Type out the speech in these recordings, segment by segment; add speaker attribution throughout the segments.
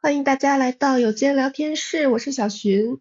Speaker 1: 欢迎大家来到有间聊天室，我是小寻，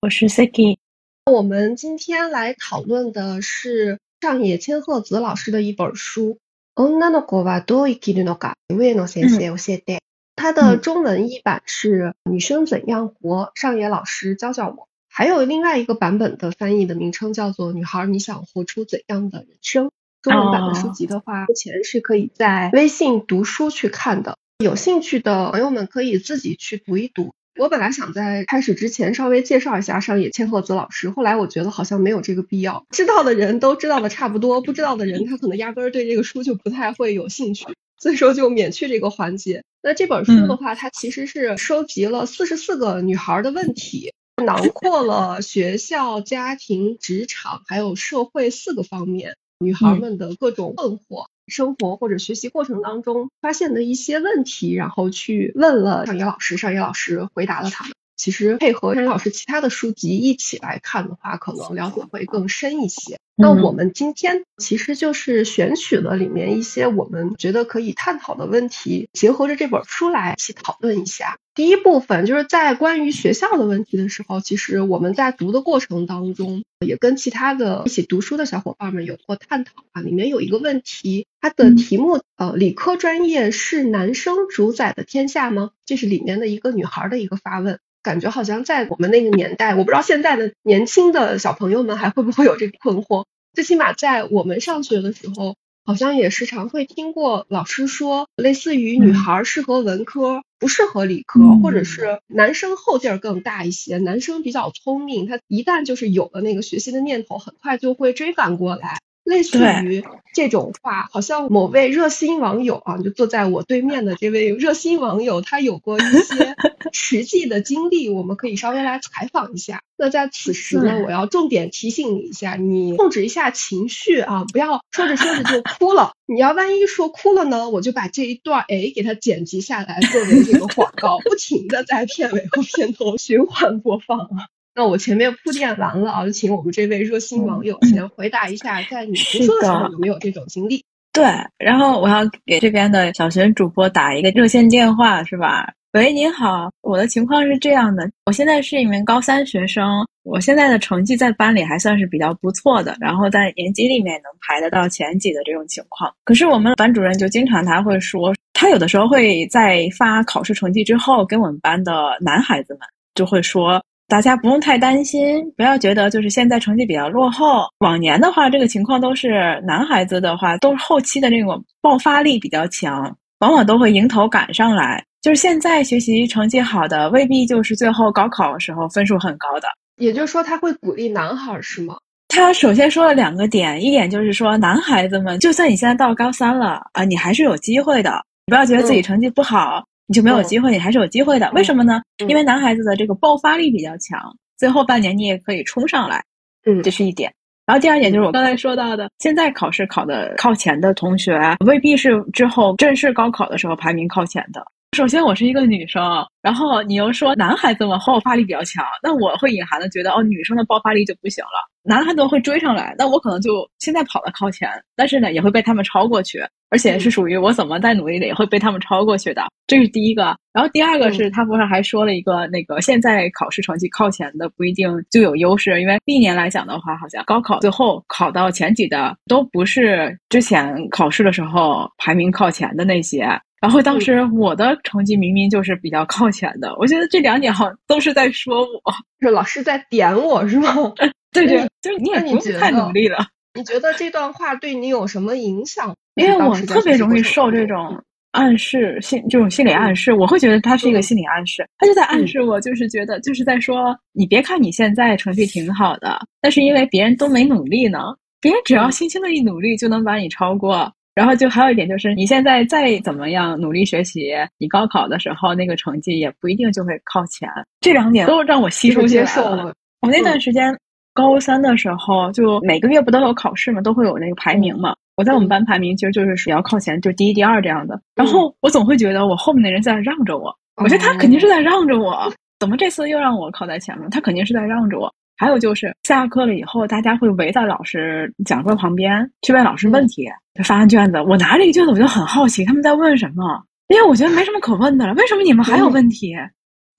Speaker 2: 我是 Siki。
Speaker 1: 我们今天来讨论的是上野千鹤子老师的一本书《女の子はどう生きるのか》，上野先生教えて。它的中文译版是《女生怎样活》，上野老师教教我。 还有另外一个版本的翻译的名称叫做《女孩，你想活出怎样的人生》。中文版的书籍的话，目前是可以在微信读书去看的。有兴趣的朋友们可以自己去读一读。我本来想在开始之前稍微介绍一下上野千鹤子老师，后来我觉得好像没有这个必要。知道的人都知道的差不多，不知道的人他可能压根儿对这个书就不太会有兴趣，所以说就免去这个环节。那这本书的话，它其实是收集了四十四个女孩的问题，囊括了学校、家庭、职场还有社会四个方面女孩们的各种困惑。生活或者学习过程当中发现的一些问题，然后去问了上野老师，上野老师回答了他们。其实配合上野老师其他的书籍一起来看的话，可能了解会更深一些。那我们今天其实就是选取了里面一些我们觉得可以探讨的问题，结合着这本书来一起讨论一下。第一部分就是在关于学校的问题的时候，其实我们在读的过程当中，也跟其他的一起读书的小伙伴们有过探讨啊。里面有一个问题，它的题目呃，理科专业是男生主宰的天下吗？这是里面的一个女孩的一个发问。感觉好像在我们那个年代，我不知道现在的年轻的小朋友们还会不会有这个困惑。最起码在我们上学的时候，好像也时常会听过老师说，类似于女孩适合文科，不适合理科，或者是男生后劲儿更大一些，男生比较聪明，他一旦就是有了那个学习的念头，很快就会追赶过来。类似于这种话，好像某位热心网友啊，就坐在我对面的这位热心网友，他有过一些 实际的经历，我们可以稍微来采访一下。那在此时呢，我要重点提醒你一下，你控制一下情绪啊，不要说着说着就哭了。你要万一说哭了呢，我就把这一段哎给它剪辑下来，作为这个广告，不停的在片尾和片头循环播放啊。那我前面铺垫完了啊，就请我们这位热心网友先回答一下，在你读书的时候有没有这种经历？
Speaker 2: 对，然后我要给这边的小学主播打一个热线电话，是吧？喂，您好，我的情况是这样的，我现在是一名高三学生，我现在的成绩在班里还算是比较不错的，然后在年级里面能排得到前几的这种情况。可是我们班主任就经常他会说，他有的时候会在发考试成绩之后，跟我们班的男孩子们就会说。大家不用太担心，不要觉得就是现在成绩比较落后。往年的话，这个情况都是男孩子的话，都是后期的这种爆发力比较强，往往都会迎头赶上来。就是现在学习成绩好的，未必就是最后高考的时候分数很高的。
Speaker 1: 也就是说，他会鼓励男孩是吗？
Speaker 2: 他首先说了两个点，一点就是说，男孩子们，就算你现在到高三了啊，你还是有机会的，你不要觉得自己成绩不好。你就没有机会，你还是有机会的。为什么呢？因为男孩子的这个爆发力比较强，最后半年你也可以冲上来。
Speaker 1: 嗯，
Speaker 2: 这是一点。然后第二点就是我刚才说到的，现在考试考的靠前的同学，未必是之后正式高考的时候排名靠前的。首先，我是一个女生，然后你又说男孩子们爆发力比较强，那我会隐含的觉得，哦，女生的爆发力就不行了。男孩子会追上来，那我可能就现在跑的靠前，但是呢，也会被他们超过去，而且是属于我怎么再努力的也会被他们超过去的，这是第一个。然后第二个是他不是还说了一个那个现在考试成绩靠前的不一定就有优势，因为历年来讲的话，好像高考最后考到前几的都不是之前考试的时候排名靠前的那些。然后当时我的成绩明明就是比较靠前的，我觉得这两点好像都是在说我，
Speaker 1: 是老师在点我是吗？
Speaker 2: 对对，就是你也不用太努力了。
Speaker 1: 你觉得这段话对你有什么影响？
Speaker 2: 因为我特别容易受这种暗示心，这种心理暗示，我会觉得他是一个心理暗示，他就在暗示我，就是觉得就是在说，你别看你现在成绩挺好的，但是因为别人都没努力呢，别人只要轻轻的一努力就能把你超过。然后就还有一点就是，你现在再怎么样努力学习，你高考的时候那个成绩也不一定就会靠前。这两点都让我吸收接受了。我那段时间。高三的时候，就每个月不都有考试嘛，都会有那个排名嘛。我在我们班排名其实就是比较靠前，就第一、第二这样的。然后我总会觉得我后面的人在让着我，我觉得他肯定是在让着我。怎么这次又让我靠在前面？他肯定是在让着我。还有就是下课了以后，大家会围在老师讲桌旁边去问老师问题，发完卷子。我拿这个卷子，我就很好奇他们在问什么，因为我觉得没什么可问的了。为什么你们还有问题？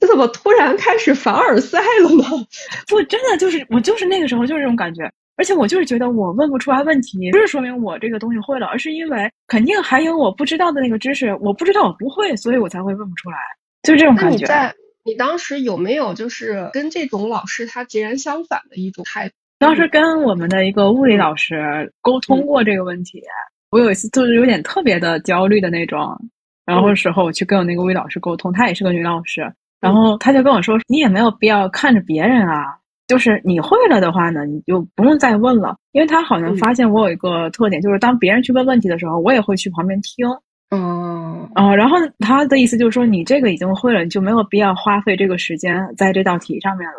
Speaker 1: 这怎么突然开始凡尔赛了呢？
Speaker 2: 不，真的就是我就是那个时候就是这种感觉，而且我就是觉得我问不出来问题，不是说明我这个东西会了，而是因为肯定还有我不知道的那个知识，我不知道我不会，所以我才会问不出来，就是这种感觉。
Speaker 1: 你当时有没有就是跟这种老师他截然相反的一种态度？
Speaker 2: 当时跟我们的一个物理老师沟通过这个问题，我有一次就是有点特别的焦虑的那种，然后时候我去跟我那个物理老师沟通，她也是个女老师，然后他就跟我说：“你也没有必要看着别人啊，就是你会了的话呢，你就不用再问了，因为他好像发现我有一个特点，就是当别人去问问题的时候，我也会去旁边听。”
Speaker 1: 嗯
Speaker 2: 啊，然后他的意思就是说，你这个已经会了，你就没有必要花费这个时间在这道题上面了。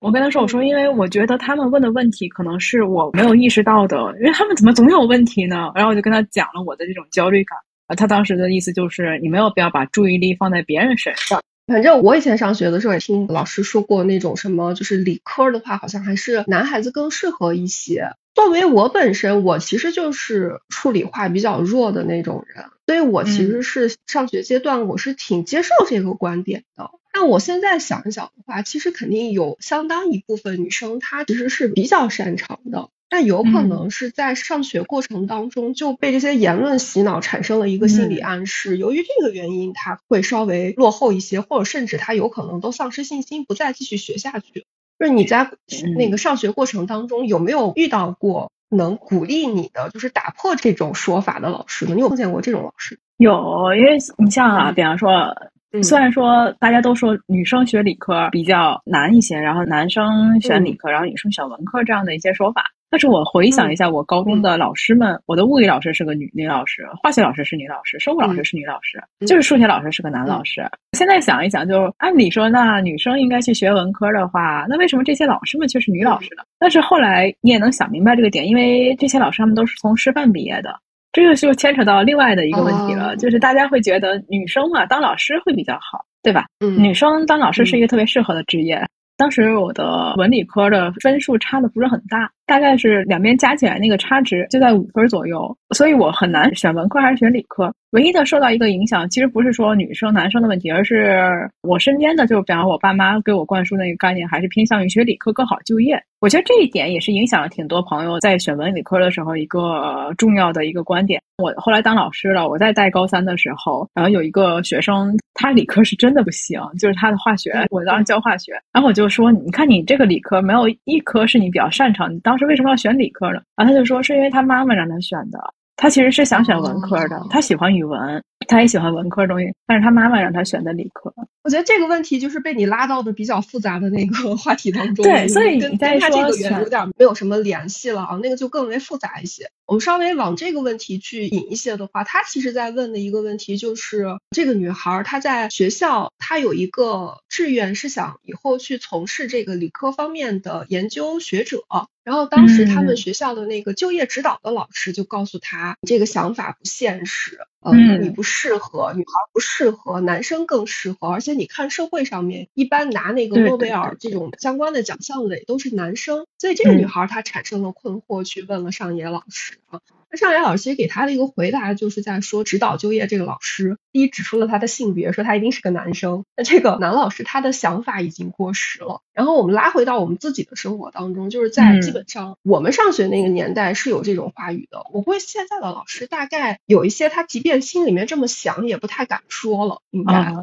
Speaker 2: 我跟他说，我说，因为我觉得他们问的问题可能是我没有意识到的，因为他们怎么总有问题呢？然后我就跟他讲了我的这种焦虑感啊。他当时的意思就是，你没有必要把注意力放在别人身上。
Speaker 1: 反正我以前上学的时候也听老师说过，那种什么就是理科的话，好像还是男孩子更适合一些。作为我本身，我其实就是数理化比较弱的那种人，所以我其实是上学阶段我是挺接受这个观点的。但我现在想一想的话，其实肯定有相当一部分女生她其实是比较擅长的，但有可能是在上学过程当中就被这些言论洗脑，产生了一个心理暗示。由于这个原因，他会稍微落后一些，或者甚至他有可能都丧失信心，不再继续学下去。就是你在那个上学过程当中有没有遇到过能鼓励你的，就是打破这种说法的老师呢？你有碰见过这种老师？
Speaker 2: 有，因为你像啊，比方说，虽然说大家都说女生学理科比较难一些，然后男生选理科，然后女生选文科这样的一些说法。但是我回想一下，我高中的老师们，我的物理老师是个女女老师，化学老师是女老师，生物老师是女老师，就是数学老师是个男老师。现在想一想，就按理说，那女生应该去学文科的话，那为什么这些老师们却是女老师呢？但是后来你也能想明白这个点，因为这些老师他们都是从师范毕业的，这个就牵扯到另外的一个问题了，就是大家会觉得女生嘛当老师会比较好，对吧？女生当老师是一个特别适合的职业。当时我的文理科的分数差的不是很大。大概是两边加起来那个差值就在五分左右，所以我很难选文科还是选理科。唯一的受到一个影响，其实不是说女生男生的问题，而是我身边的，就比方我爸妈给我灌输那个概念，还是偏向于学理科更好就业。我觉得这一点也是影响了挺多朋友在选文理科的时候一个重要的一个观点。我后来当老师了，我在带高三的时候，然后有一个学生，他理科是真的不行，就是他的化学，我当时教化学，然后我就说，你看你这个理科没有一科是你比较擅长，你当。时为什么要选理科呢？然后他就说是因为他妈妈让他选的，他其实是想选文科的，他喜欢语文，他也喜欢文科东西，但是他妈妈让他选的理科。
Speaker 1: 我觉得这个问题就是被你拉到的比较复杂的那个话题当中，
Speaker 2: 对，所以
Speaker 1: 跟跟他这个原有点没有什么联系了啊，那个就更为复杂一些。我们稍微往这个问题去引一些的话，他其实在问的一个问题就是，这个女孩她在学校，她有一个志愿是想以后去从事这个理科方面的研究学者。然后当时他们学校的那个就业指导的老师就告诉他，这个想法不现实，嗯，你不适合，女孩不适合，男生更适合。而且你看社会上面一般拿那个诺贝尔这种相关的奖项的也都是男生，所以这个女孩她产生了困惑，去问了上野老师啊。那上野老师其实给他的一个回答，就是在说指导就业这个老师，第一指出了他的性别，说他一定是个男生。那这个男老师他的想法已经过时了。然后我们拉回到我们自己的生活当中，就是在基本上我们上学那个年代是有这种话语的。我估计现在的老师大概有一些，他即便心里面这么想，也不太敢说了。应该，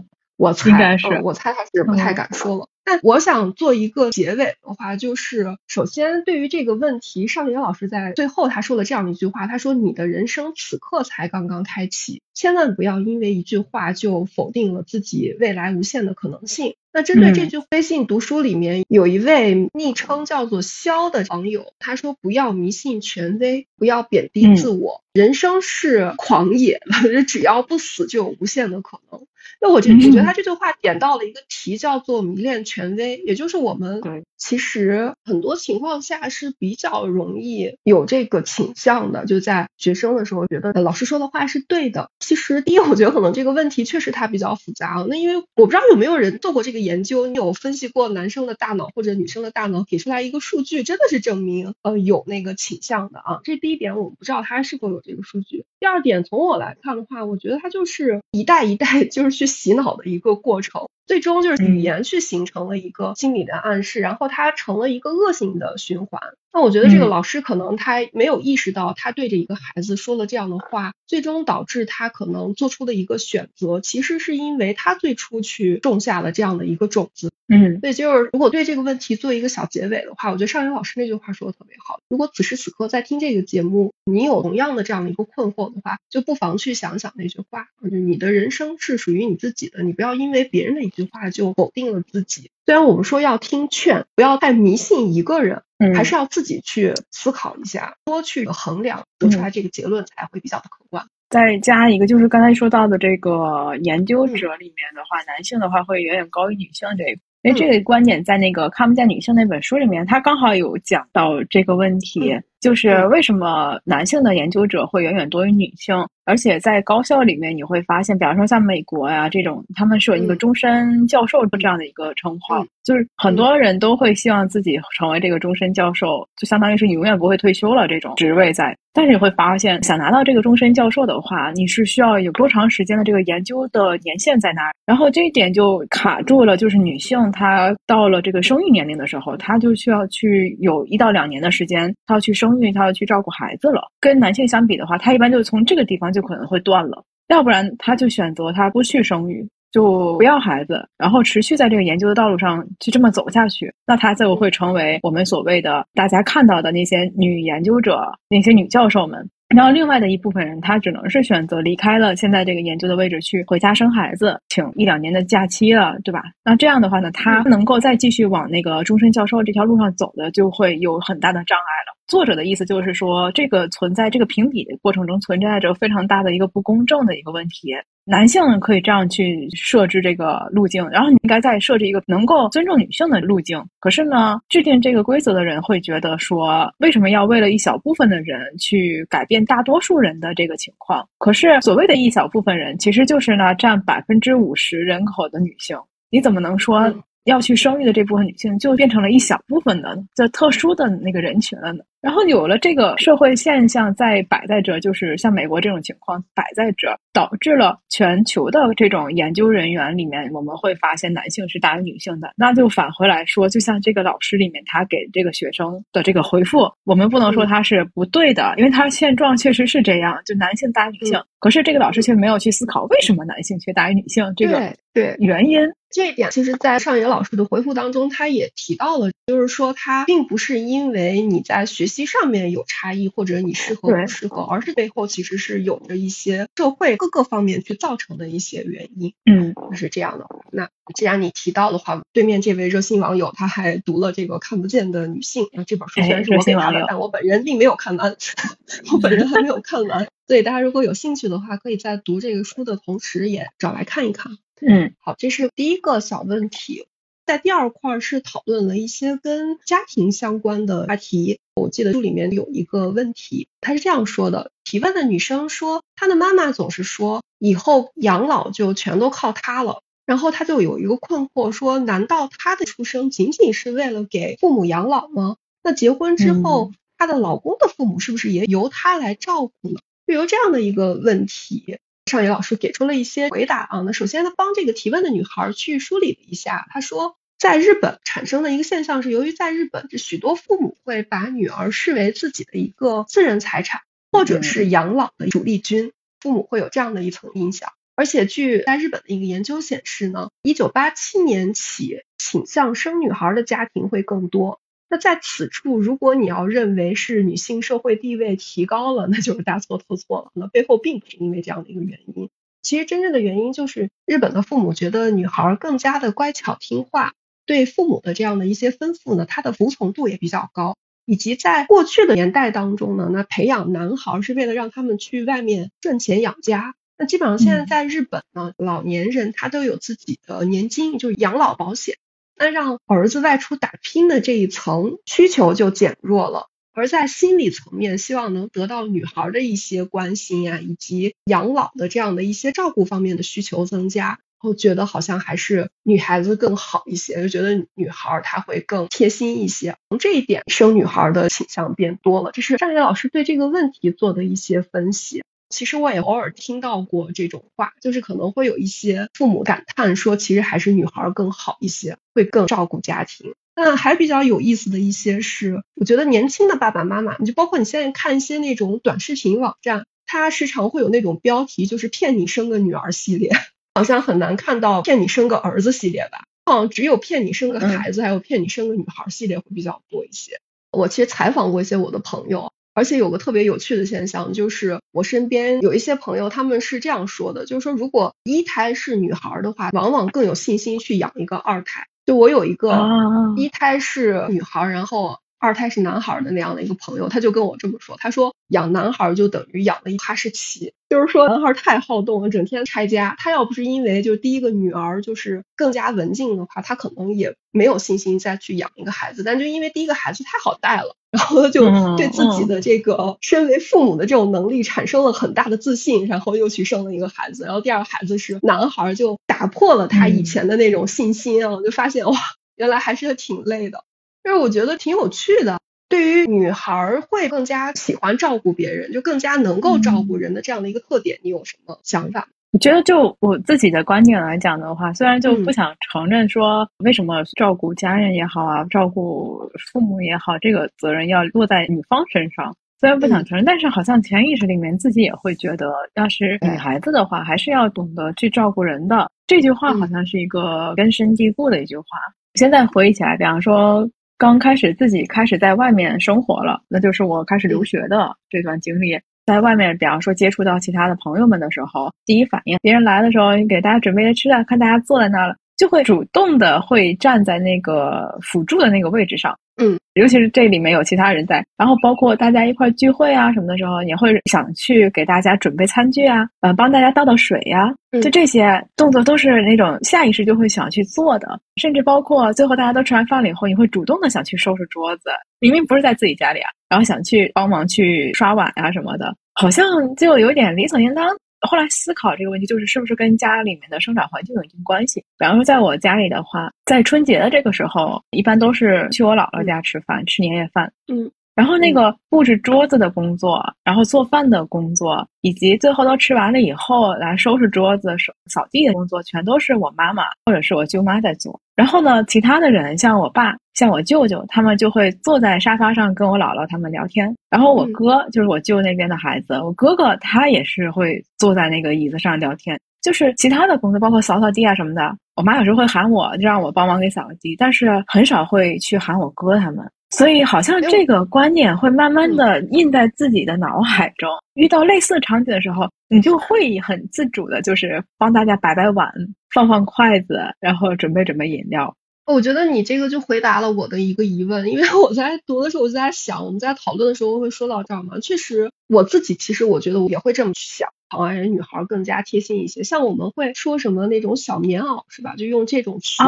Speaker 1: 我猜，
Speaker 2: 应该是，
Speaker 1: 我猜他是不太敢说了。但我想做一个结尾的话，就是首先对于这个问题，尚野老师在最后他说了这样一句话，他说：“你的人生此刻才刚刚开启，千万不要因为一句话就否定了自己未来无限的可能性。”那针对这句微信读书里面有一位昵称叫做肖的网友，他说：“不要迷信权威，不要贬低自我，人生是狂野，只要不死就有无限的可能。”那我这我觉得他这句话点到了一个题，叫做迷恋权威，也就是我们其实很多情况下是比较容易有这个倾向的，就在学生的时候觉得老师说的话是对的。其实第一，我觉得可能这个问题确实它比较复杂。那因为我不知道有没有人做过这个研究，你有分析过男生的大脑或者女生的大脑，给出来一个数据，真的是证明呃有那个倾向的啊。这第一点，我不知道他是否有这个数据。第二点，从我来看的话，我觉得它就是一代一代就是去洗脑的一个过程。最终就是语言去形成了一个心理的暗示，然后它成了一个恶性的循环。那我觉得这个老师可能他没有意识到，他对着一个孩子说了这样的话，最终导致他可能做出的一个选择，其实是因为他最初去种下了这样的一个种子。
Speaker 2: 嗯，
Speaker 1: 所以就是如果对这个问题做一个小结尾的话，我觉得尚云老师那句话说的特别好。如果此时此刻在听这个节目，你有同样的这样的一个困惑的话，就不妨去想想那句话，就是你的人生是属于你自己的，你不要因为别人的一句话就否定了自己。虽然我们说要听劝，不要太迷信一个人，嗯还是要自己去思考一下，多去衡量，得出来这个结论才会比较的客观。
Speaker 2: 再加一个，就是刚才说到的这个研究者里面的话，男性的话会远远高于女性这一。因为这个观点在那个《看不见女性》那本书里面，他刚好有讲到这个问题，就是为什么男性的研究者会远远多于女性。而且在高校里面，你会发现，比方说像美国呀这种，他们是有一个终身教授这样的一个称号，就是很多人都会希望自己成为这个终身教授，就相当于是你永远不会退休了这种职位在。但是你会发现，想拿到这个终身教授的话，你是需要有多长时间的这个研究的年限在那儿，然后这一点就卡住了。就是女性她到了这个生育年龄的时候，她就需要去有一到两年的时间，她要去生生育，他要去照顾孩子了。跟男性相比的话，他一般就从这个地方。就可能会断了，要不然他就选择他不去生育，就不要孩子，然后持续在这个研究的道路上去这么走下去，那他就会成为我们所谓的大家看到的那些女研究者、那些女教授们。然后另外的一部分人，他只能是选择离开了现在这个研究的位置，去回家生孩子，请一两年的假期了，对吧？那这样的话呢，他能够再继续往那个终身教授这条路上走的，就会有很大的障碍了。作者的意思就是说，这个存在这个评比的过程中存在着非常大的一个不公正的一个问题。男性可以这样去设置这个路径，然后你应该再设置一个能够尊重女性的路径。可是呢，制定这个规则的人会觉得说，为什么要为了一小部分的人去改变大多数人的这个情况？可是所谓的一小部分人，其实就是呢占百分之五十人口的女性。你怎么能说？要去生育的这部分女性，就变成了一小部分的这特殊的那个人群了呢。然后有了这个社会现象在摆在这，就是像美国这种情况摆在这，导致了全球的这种研究人员里面，我们会发现男性是大于女性的。那就返回来说，就像这个老师里面他给这个学生的这个回复，我们不能说他是不对的，因为他现状确实是这样，就男性大于女性。可是这个老师却没有去思考为什么男性却大于女性这个
Speaker 1: 对
Speaker 2: 原因。
Speaker 1: 这一点其实，在上野老师的回复当中，他也提到了，就是说他并不是因为你在学习上面有差异，或者你适合不适合，而是背后其实是有着一些社会各个方面去造成的一些原因。
Speaker 2: 嗯，
Speaker 1: 是这样的。那既然你提到的话，对面这位热心网友他还读了这个看不见的女性，那这本书虽然是我给他的，但我本人并没有看完，我本人还没有看完。所以大家如果有兴趣的话，可以在读这个书的同时，也找来看一看。
Speaker 2: 嗯，
Speaker 1: 好，这是第一个小问题，在第二块是讨论了一些跟家庭相关的话题。我记得书里面有一个问题，他是这样说的：提问的女生说，她的妈妈总是说以后养老就全都靠她了，然后她就有一个困惑，说难道她的出生仅仅是为了给父母养老吗？那结婚之后，她的老公的父母是不是也由她来照顾呢？就由这样的一个问题。尚野老师给出了一些回答啊，那首先他帮这个提问的女孩去梳理了一下，他说，在日本产生的一个现象是，由于在日本，许多父母会把女儿视为自己的一个私人财产，或者是养老的主力军，父母会有这样的一层印象。而且据在日本的一个研究显示呢，一九八七年起，倾向生女孩的家庭会更多。那在此处，如果你要认为是女性社会地位提高了，那就是大错特错了。那背后并不是因为这样的一个原因，其实真正的原因就是日本的父母觉得女孩更加的乖巧听话，对父母的这样的一些吩咐呢，她的服从度也比较高。以及在过去的年代当中呢，那培养男孩是为了让他们去外面赚钱养家，那基本上现在在日本呢，老年人他都有自己的年金，就是养老保险。那让儿子外出打拼的这一层需求就减弱了，而在心理层面，希望能得到女孩的一些关心呀，以及养老的这样的一些照顾方面的需求增加，我觉得好像还是女孩子更好一些，就觉得女孩她会更贴心一些。从这一点，生女孩的倾向变多了。这是张野老师对这个问题做的一些分析。其实我也偶尔听到过这种话，就是可能会有一些父母感叹说，其实还是女孩更好一些，会更照顾家庭。那还比较有意思的一些是，我觉得年轻的爸爸妈妈，你就包括你现在看一些那种短视频网站，它时常会有那种标题，就是骗你生个女儿系列，好像很难看到骗你生个儿子系列吧？好像只有骗你生个孩子，还有骗你生个女孩系列会比较多一些。我其实采访过一些我的朋友。而且有个特别有趣的现象，就是我身边有一些朋友，他们是这样说的，就是说如果一胎是女孩的话，往往更有信心去养一个二胎。就我有一个一胎是女孩，然后。二胎是男孩的那样的一个朋友，他就跟我这么说，他说养男孩就等于养了一哈士奇，就是说男孩太好动了，整天拆家。他要不是因为就第一个女儿就是更加文静的话，他可能也没有信心再去养一个孩子。但就因为第一个孩子太好带了，然后他就对自己的这个身为父母的这种能力产生了很大的自信，然后又去生了一个孩子。然后第二个孩子是男孩，就打破了他以前的那种信心啊，就发现哇，原来还是挺累的。但是我觉得挺有趣的，对于女孩会更加喜欢照顾别人，就更加能够照顾人的这样的一个特点，你有什么想法？
Speaker 2: 我觉得就我自己的观点来讲的话，虽然就不想承认说为什么照顾家人也好啊，照顾父母也好，这个责任要落在女方身上，虽然不想承认，但是好像潜意识里面自己也会觉得，要是女孩子的话，还是要懂得去照顾人的。这句话好像是一个根深蒂固的一句话。现在回忆起来，比方说。刚开始自己开始在外面生活了，那就是我开始留学的这段经历。在外面，比方说接触到其他的朋友们的时候，第一反应，别人来的时候，你给大家准备吃的，看大家坐在那儿了，就会主动的会站在那个辅助的那个位置上。
Speaker 1: 嗯，
Speaker 2: 尤其是这里面有其他人在，然后包括大家一块聚会啊什么的时候，也会想去给大家准备餐具啊，呃，帮大家倒倒水呀，就这些动作都是那种下意识就会想去做的，甚至包括最后大家都吃完饭了以后，你会主动的想去收拾桌子，明明不是在自己家里啊，然后想去帮忙去刷碗啊什么的，好像就有点理所应当。后来思考这个问题，就是是不是跟家里面的生长环境有一定关系？比方说，在我家里的话，在春节的这个时候，一般都是去我姥姥家吃饭，吃年夜饭。
Speaker 1: 嗯。
Speaker 2: 然后那个布置桌子的工作，然后做饭的工作，以及最后都吃完了以后来收拾桌子、扫扫地的工作，全都是我妈妈或者是我舅妈在做。然后呢，其他的人像我爸、像我舅舅，他们就会坐在沙发上跟我姥姥他们聊天。然后我哥就是我舅那边的孩子，我哥哥他也是会坐在那个椅子上聊天。就是其他的工作，包括扫扫地啊什么的，我妈有时候会喊我，就让我帮忙给扫个地，但是很少会去喊我哥他们。所以，好像这个观念会慢慢的印在自己的脑海中。遇到类似场景的时候，你就会很自主的，就是帮大家摆摆碗、放放筷子，然后准备准备饮料。
Speaker 1: 我觉得你这个就回答了我的一个疑问，因为我在读的时候我就在想，我们在讨论的时候会说到这儿吗？确实，我自己其实我觉得我也会这么去想，好像女孩更加贴心一些。像我们会说什么那种小棉袄是吧？就用这种词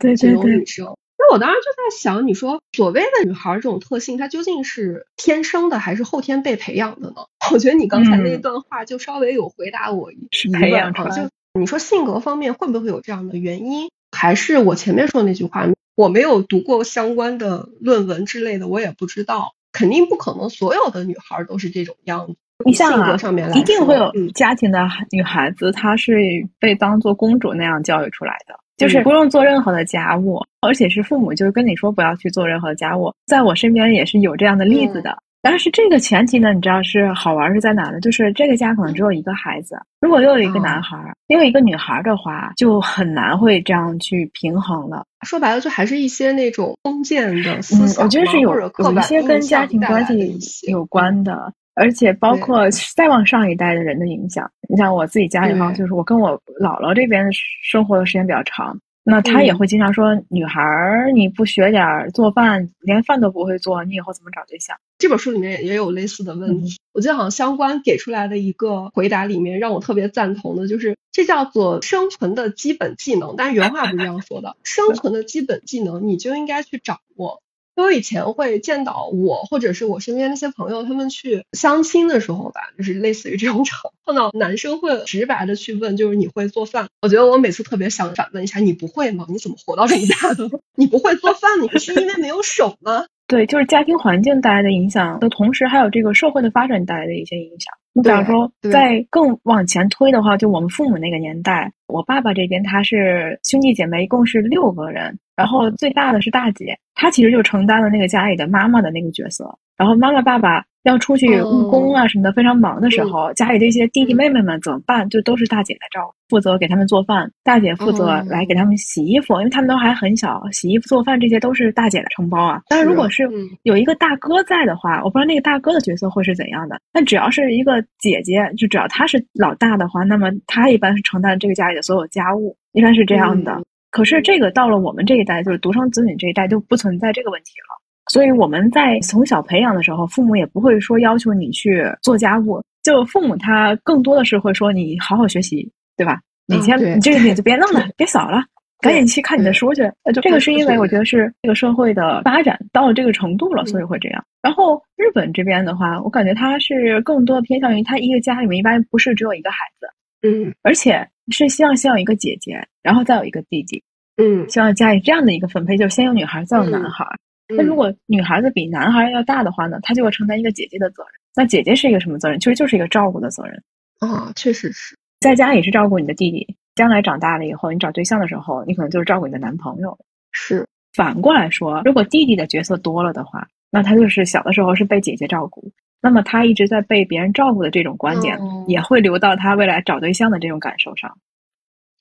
Speaker 1: 去形容女生。那我当时就在想，你说所谓的女孩这种特性，她究竟是天生的还是后天被培养的呢？我觉得你刚才那段话就稍微有回答我疑问哈，就你说性格方面会不会有这样的原因？还是我前面说那句话，我没有读过相关的论文之类的，我也不知道，肯定不可能所有的女孩都是这种样子。
Speaker 2: 你像啊，一定会有家庭的女孩子，她是被当做公主那样教育出来的。就是不用做任何的家务，而且是父母就是跟你说不要去做任何家务。在我身边也是有这样的例子的。但是这个前提呢，你知道是好玩是在哪呢？就是这个家可能只有一个孩子，如果又有一个男孩，又有一个女孩的话，就很难会这样去平衡了。
Speaker 1: 说白了，就还是一些那种封建的思想，
Speaker 2: 我觉得是有有一些跟家庭关系有关的。而且包括再往上一代的人的影响，你像我自己家里嘛，就是我跟我姥姥这边生活的时间比较长，那她也
Speaker 1: 嗯
Speaker 2: 会经常说：“女孩儿，你不学点儿做饭，连饭都不会做，你以后怎么找对象
Speaker 1: 这本书里面也有类似的问题。我记得好像相关给出来的一个回答里面，让我特别赞同的就是，这叫做生存的基本技能，但是原话不是这样说的。生存的基本技能你就应该去掌握。因为我以前会见到我或者是我身边那些朋友，他们去相亲的时候吧，就是类似于这种场，碰到男生会直白的去问，就是你会做饭？我觉得我每次特别想反问一下，你不会吗？你怎么活到这么大的？你不会做饭，你是因为没有手吗？？”
Speaker 2: 对，就是家庭环境带来的影响的同时，还有这个社会的发展带来的一些影响。你假如说，
Speaker 1: 对
Speaker 2: 在更往前推的话，就我们父母那个年代，我爸爸这边他是兄弟姐妹一共是六个人，然后最大的是大姐，她其实就承担了那个家里的妈妈的那个角色。然后妈妈爸爸要出去务工啊什么的，非常忙的时候，家里这些弟弟妹妹们怎么办？就都是大姐来照顾，负责给他们做饭，大姐负责
Speaker 1: 哦
Speaker 2: 来给他们洗衣服，因为他们都还很小，洗衣服、做饭这些都是大姐来承包啊。但是如果是
Speaker 1: 嗯
Speaker 2: 有一个大哥在的话，我不知道那个大哥的角色会是怎样的。但只要是一个姐姐，就只要她是老大的话，那么她一般是承担这个家里的所有家务，一般是这样的。
Speaker 1: 嗯
Speaker 2: 可是这个到了我们这一代，就是独生子女这一代，就不存在这个问题了。所以我们在从小培养的时候，父母也不会说要求你去做家务，就父母他更多的是会说你好好学习，对吧？你先、
Speaker 1: 嗯
Speaker 2: 你这个你就别弄了，别扫了。赶紧去看你的书去，呃就这个是因为我觉得是这个社会的发展到了这个程度了，
Speaker 1: 嗯
Speaker 2: 所以会这样。然后日本这边的话，我感觉他是更多偏向于他一个家里面一般不是只有一个孩子，
Speaker 1: 嗯
Speaker 2: 而且是希望先有一个姐姐，然后再有一个弟弟，
Speaker 1: 嗯
Speaker 2: 希望家里这样的一个分配，就是先有女孩，再有男孩。那如果女孩子比男孩要大的话呢，她就要承担一个姐姐的责任。那姐姐是一个什么责任？其实就是一个照顾的责任。
Speaker 1: 啊，确实是，
Speaker 2: 在家也是照顾你的弟弟，将来长大了以后，你找对象的时候，你可能就是照顾你的男朋友。
Speaker 1: 是
Speaker 2: 反过来说，如果弟弟的角色多了的话，那他就是小的时候是被姐姐照顾，那么他一直在被别人照顾的这种观点，
Speaker 1: 哦
Speaker 2: 也会流到他未来找对象的这种感受上。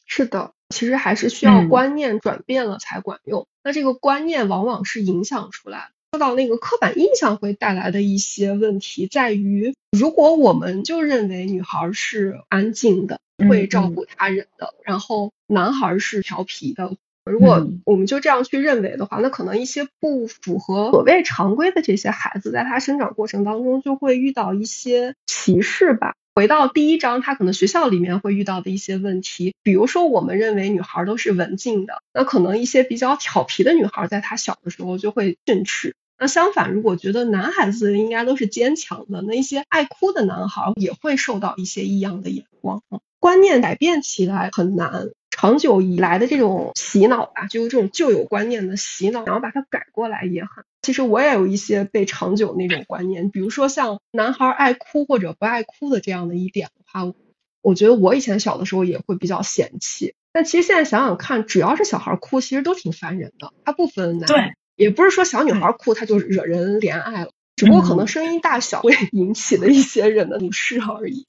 Speaker 1: 是的，其实还是需要
Speaker 2: 嗯
Speaker 1: 观念转变了才管用。那这个观念往往是影响出来的。说到那个刻板印象会带来的一些问题，在于如果我们就认为女孩是安静的，会照顾他人的，然后男孩是调皮的。如果
Speaker 2: 嗯
Speaker 1: 我们就这样去认为的话，那可能一些不符合所谓常规的这些孩子，在他生长过程当中就会遇到一些歧视吧。回到第一章，他可能学校里面会遇到的一些问题，比如说我们认为女孩都是文静的，那可能一些比较调皮的女孩，在她小的时候就会训斥。那相反，如果觉得男孩子应该都是坚强的，那一些爱哭的男孩也会受到一些异样的眼光。观念改变起来很难，长久以来的这种洗脑吧，就是这种旧有观念的洗脑，然后把它改过来也很。其实我也有一些被长久那种观念，比如说像男孩爱哭或者不爱哭的这样的一点的话，我觉得我以前小的时候也会比较嫌弃。但其实现在想想看，只要是小孩哭，其实都挺烦人的，它不分男
Speaker 2: 对
Speaker 1: 女，也不是说小女孩哭她就惹人怜爱了，只不过可能声音大小会引起的一些人的不适而已。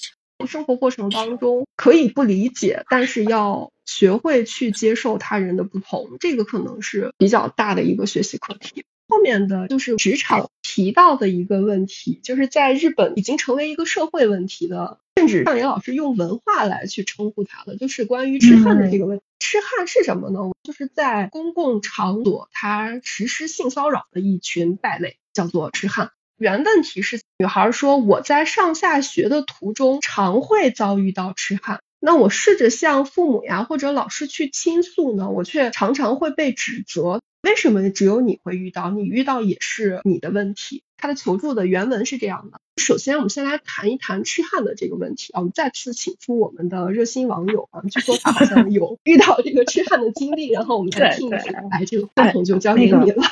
Speaker 1: 生活过程当中可以不理解，但是要学会去接受他人的不同，这个可能是比较大的一个学习课题。后面的就是职场提到的一个问题，就是在日本已经成为一个社会问题的，甚至上野老师用文化来去称呼它的，就是关于痴汉的这个问题。痴汉是什么呢？就是在公共场所他实施性骚扰的一群败类，叫做痴汉。原问题是，女孩说我在上下学的途中常会遭遇到痴汉，那我试着向父母呀或者老师去倾诉呢，我却常常会被指责。为什么只有你会遇到？你遇到也是你的问题。他的求助的原文是这样的：首先，我们先来谈一谈痴汉的这个问题啊。我们再次请出我们的热心网友啊，据说他好像有遇到这个痴汉的经历，然后我们再 听一下。来，这个话筒就交给你了。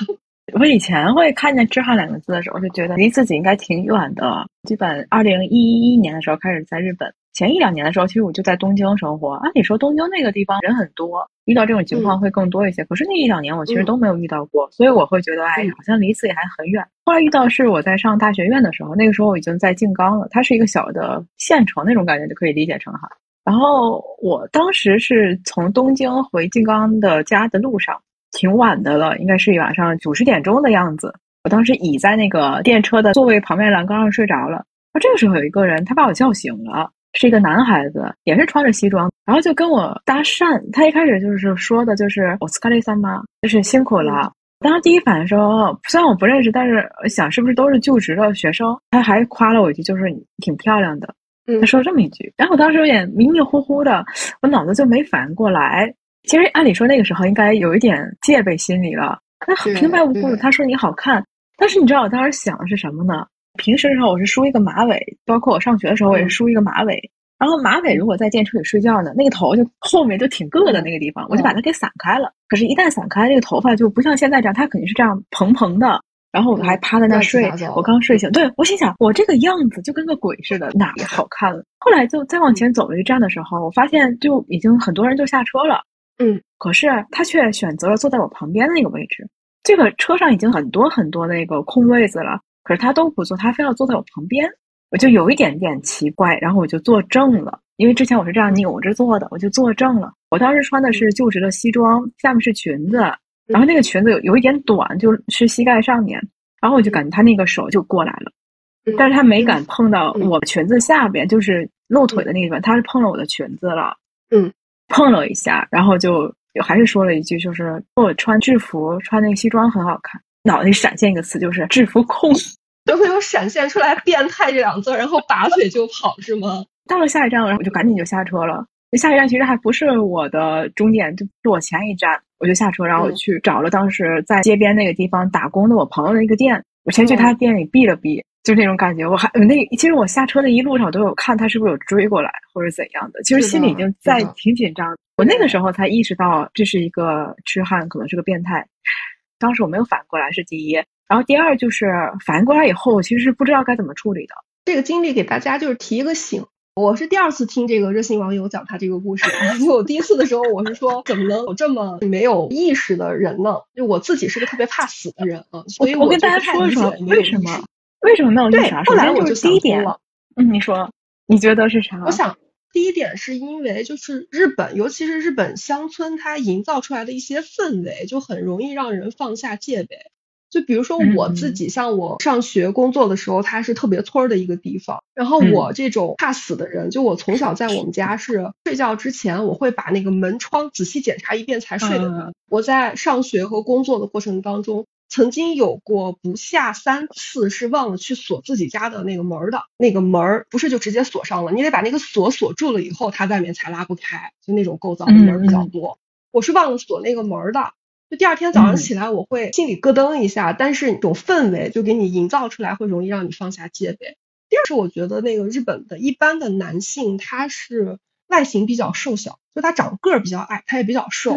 Speaker 2: 我以前会看见“痴汉”两个字的时候，就觉得离自己应该挺远的。基本二零一一年的时候开始在日本，前一两年的时候，其实我就在东京生活。按理说东京那个地方人很多，遇到这种情况会更多一些。嗯、可是那一两年我其实都没有遇到过，嗯、所以我会觉得，哎，好像离自己还很远。后来遇到是我在上大学院的时候，那个时候我已经在静冈了，它是一个小的县城那种感觉，就可以理解成哈。然后我当时是从东京回静冈的家的路上。挺晚的了，应该是晚上九十点钟的样子。我当时倚在那个电车的座位旁边栏杆上睡着了。而这个时候有一个人，他把我叫醒了，是一个男孩子，也是穿着西装。然后就跟我搭讪。他一开始就是说的就是“我斯卡利桑吗？就是辛苦了。”当时第一反应说，虽然我不认识，但是想是不是都是就职的学生？他还夸了我一句，就是挺漂亮的。他说这么一句，然后我当时有点迷迷糊糊的，我脑子就没反应过来。其实按理说那个时候应该有一点戒备心理了。他平白无故的他说你好看，但是你知道我当时想的是什么呢？平时的时候我是梳一个马尾，包括我上学的时候我也是梳一个马尾。然后马尾如果在电车里睡觉呢，那个头就后面就挺硌的那个地方，我就把它给散开了。可是，一旦散开，这个头发就不像现在这样，它肯定是这样蓬蓬的。然后我还趴在那睡，我刚睡醒，对我心想，我这个样子就跟个鬼似的，哪里好看了？后来就再往前走了一站的时候，我发现就已经很多人就下车了。
Speaker 1: 嗯，
Speaker 2: 可是他却选择了坐在我旁边的那个位置。这个车上已经很多很多那个空位子了，可是他都不坐，他非要坐在我旁边，我就有一点点奇怪，然后我就坐正了。因为之前我是这样扭着坐的，我就坐正了。我当时穿的是就职的西装，下面是裙子，然后那个裙子有有一点短，就是膝盖上面。然后我就感觉他那个手就过来了，但是他没敢碰到我裙子下边，就是露腿的那个地方，他是碰了我的裙子了。
Speaker 1: 嗯，
Speaker 2: 碰了一下，然后就还是说了一句，就是我穿制服穿那个西装很好看。脑子里闪现一个词，就是制服控，
Speaker 1: 就会有闪现出来“变态”这两字，然后拔腿就跑，是吗？
Speaker 2: 到了下一站，然后我就赶紧就下车了。下一站其实还不是我的终点，就是我前一站，我就下车，然后我去找了当时在街边那个地方打工的我朋友的一个店，我先去他店里避了避，就那种感觉。我还那其实我下车的一路上都有看他是不是有追过来或者怎样的，其实心里已经在挺紧张。我那个时候才意识到这是一个痴汉，可能是个变态。当时我没有反应过来是第一，然后第二就是反应过来以后，我其实是不知道该怎么处理的。
Speaker 1: 这个经历给大家就是提一个醒。我是第二次听这个热心网友讲他这个故事，就我第一次的时候，我是说怎么能有这么没有意识的人呢？就我自己是个特别怕死的人啊，所以
Speaker 2: 我跟大家说说为什么为什么没有意识？
Speaker 1: 后来我就
Speaker 2: 第一点，嗯，你说你觉得是啥？
Speaker 1: 我想第一点是因为就是日本，尤其是日本乡村，它营造出来的一些氛围就很容易让人放下戒备。就比如说我自己，像我上学工作的时候，它是特别村儿的一个地方。然后我这种怕死的人，就我从小在我们家是睡觉之前，我会把那个门窗仔细检查一遍才睡的人。我在上学和工作的过程当中，曾经有过不下三次是忘了去锁自己家的那个门的。那个门儿不是就直接锁上了，你得把那个锁锁住了以后，它外面才拉不开。就那种构造的门比较多，我是忘了锁那个门的。就第二天早上起来，我会心里咯噔一下，但是那种氛围就给你营造出来，会容易让你放下戒备。第二是我觉得那个日本的一般的男性，他是外形比较瘦小，就他长个儿比较矮，他也比较瘦。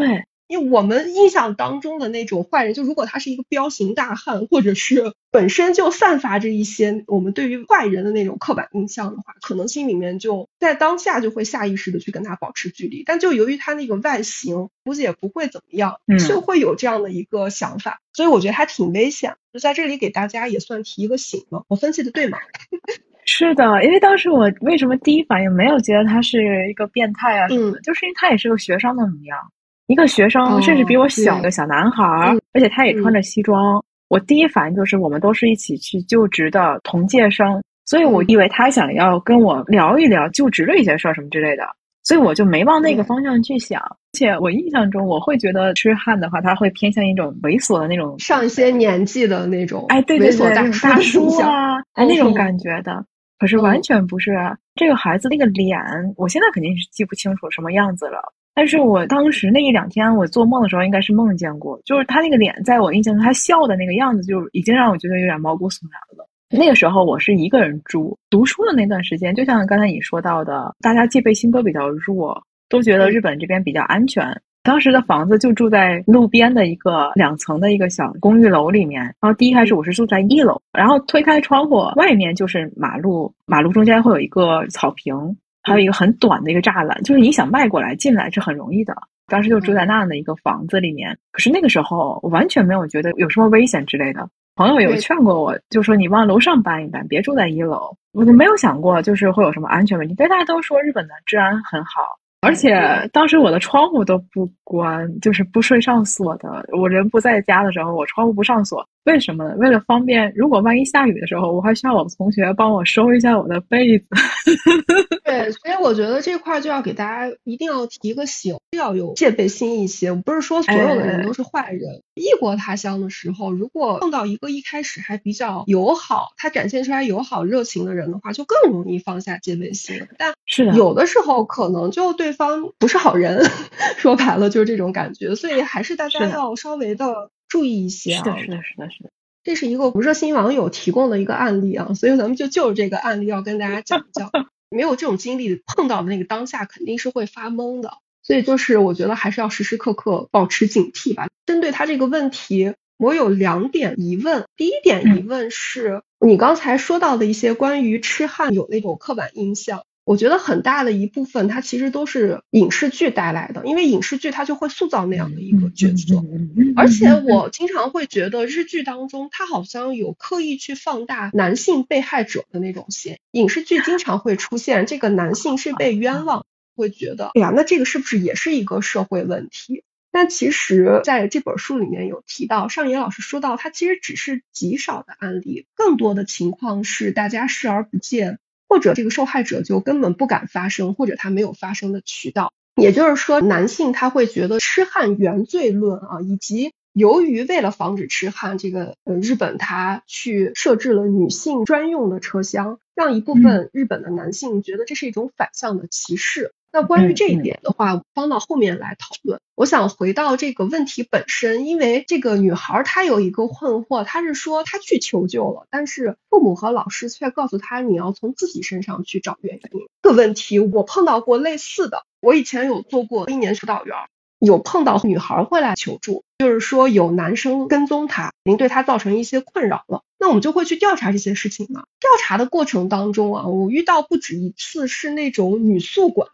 Speaker 2: 对。
Speaker 1: 因为我们印象当中的那种坏人，就如果他是一个彪形大汉，或者是本身就散发着一些我们对于坏人的那种刻板印象的话，可能心里面就在当下就会下意识的去跟他保持距离。但就由于他那个外形，估计也不会怎么样，就会有这样的一个想法。所以我觉得他挺危险。就在这里给大家也算提一个醒了。我分析的对吗？
Speaker 2: 是的，因为当时我为什么第一反应没有觉得他是一个变态啊什么的，就是因为他也是个学生的模样。一个学生，甚至比我小的小男孩，而且他也穿着西装。我第一反应就是，我们都是一起去就职的同届生，所以我以为他想要跟我聊一聊就职的一些事儿什么之类的，所以我就没往那个方向去想。而且我印象中，我会觉得痴汉的话，他会偏向一种猥琐的那种，
Speaker 1: 上一些年纪的那种，
Speaker 2: 哎，对对对，
Speaker 1: 大叔
Speaker 2: 啊，哎，那种感觉的。可是完全不是啊这个孩子那个脸，我现在肯定是记不清楚什么样子了。但是我当时那一两天，我做梦的时候应该是梦见过，就是他那个脸，在我印象中，他笑的那个样子，就已经让我觉得有点毛骨悚然了。那个时候我是一个人住，读书的那段时间，就像刚才你说到的，大家戒备心都比较弱，都觉得日本这边比较安全。当时的房子就住在路边的一个两层的一个小公寓楼里面，然后第一开始我是住在一楼，然后推开窗户，外面就是马路，马路中间会有一个草坪。还有一个很短的一个栅栏，就是你想迈过来进来是很容易的。当时就住在那样的一个房子里面，可是那个时候我完全没有觉得有什么危险之类的。朋友有劝过我，就说你往楼上搬一搬，别住在一楼。我就没有想过就是会有什么安全问题。但大家都说日本的治安很好，而且当时我的窗户都不关，就是不睡上锁的。我人不在家的时候，我窗户不上锁，为什么呢？为了方便，如果万一下雨的时候，我还需要我的同学帮我收一下我的被子。
Speaker 1: 对，所以我觉得这块就要给大家一定要提个醒，要有戒备心一些。不是说所有的人都是坏人。异国他乡的时候，如果碰到一个一开始还比较友好，他展现出来友好热情的人的话，就更容易放下戒备心。但
Speaker 2: 是
Speaker 1: 有的时候可能就对方不是好人，说白了就是这种感觉。所以还是大家要稍微的注意一些
Speaker 2: 啊。是的，是的，是的，是的。
Speaker 1: 这是一个热心网友提供的一个案例啊，所以咱们就就这个案例要跟大家讲一讲。没有这种经历，碰到的那个当下肯定是会发懵的。所以就是我觉得还是要时时刻刻保持警惕吧。针对他这个问题，我有两点疑问。第一点疑问是你刚才说到的一些关于痴汉有那种刻板印象。我觉得很大的一部分，它其实都是影视剧带来的，因为影视剧它就会塑造那样的一个角色，而且我经常会觉得日剧当中，它好像有刻意去放大男性被害者的那种线，影视剧经常会出现这个男性是被冤枉，会觉得，哎呀，那这个是不是也是一个社会问题？但其实在这本书里面有提到，上野老师说到，它其实只是极少的案例，更多的情况是大家视而不见。或者这个受害者就根本不敢发声，或者他没有发声的渠道。也就是说，男性他会觉得痴汉原罪论啊，以及由于为了防止痴汉，这个呃日本他去设置了女性专用的车厢，让一部分日本的男性觉得这是一种反向的歧视。那关于这一点的话，放到后面来讨论。我想回到这个问题本身，因为这个女孩她有一个困惑，她是说她去求救了，但是父母和老师却告诉她你要从自己身上去找原因。这个问题我碰到过类似的，我以前有做过一年辅导员，有碰到女孩会来求助，就是说有男生跟踪她，已经对她造成一些困扰了。那我们就会去调查这些事情嘛。调查的过程当中啊，我遇到不止一次是那种女宿管。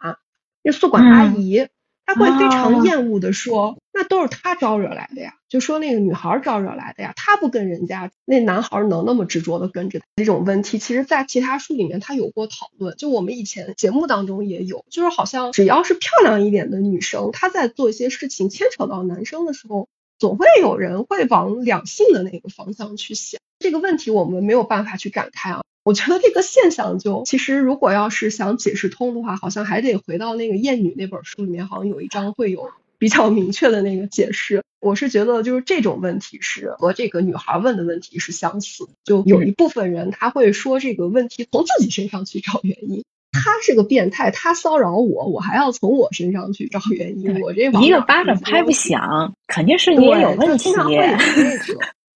Speaker 1: 那宿管阿姨，她会非常厌恶的说，那都是她招惹来的呀，就说那个女孩招惹来的呀，她不跟人家，那男孩能那么执着的跟着他？这种问题，其实在其他书里面他有过讨论，就我们以前节目当中也有，就是好像只要是漂亮一点的女生，她在做一些事情牵扯到男生的时候，总会有人会往两性的那个方向去想。这个问题我们没有办法去展开啊。我觉得这个现象就其实，如果要是想解释通的话，好像还得回到那个《艳女》那本书里面，好像有一章会有比较明确的那个解释。我是觉得，就是这种问题是和这个女孩问的问题是相似，就有一部分人他会说这个问题从自己身上去找原因。他是个变态，他骚扰我，我还要从我身上去找原因。我这
Speaker 2: 一个巴掌拍不响，肯定是你也有问题。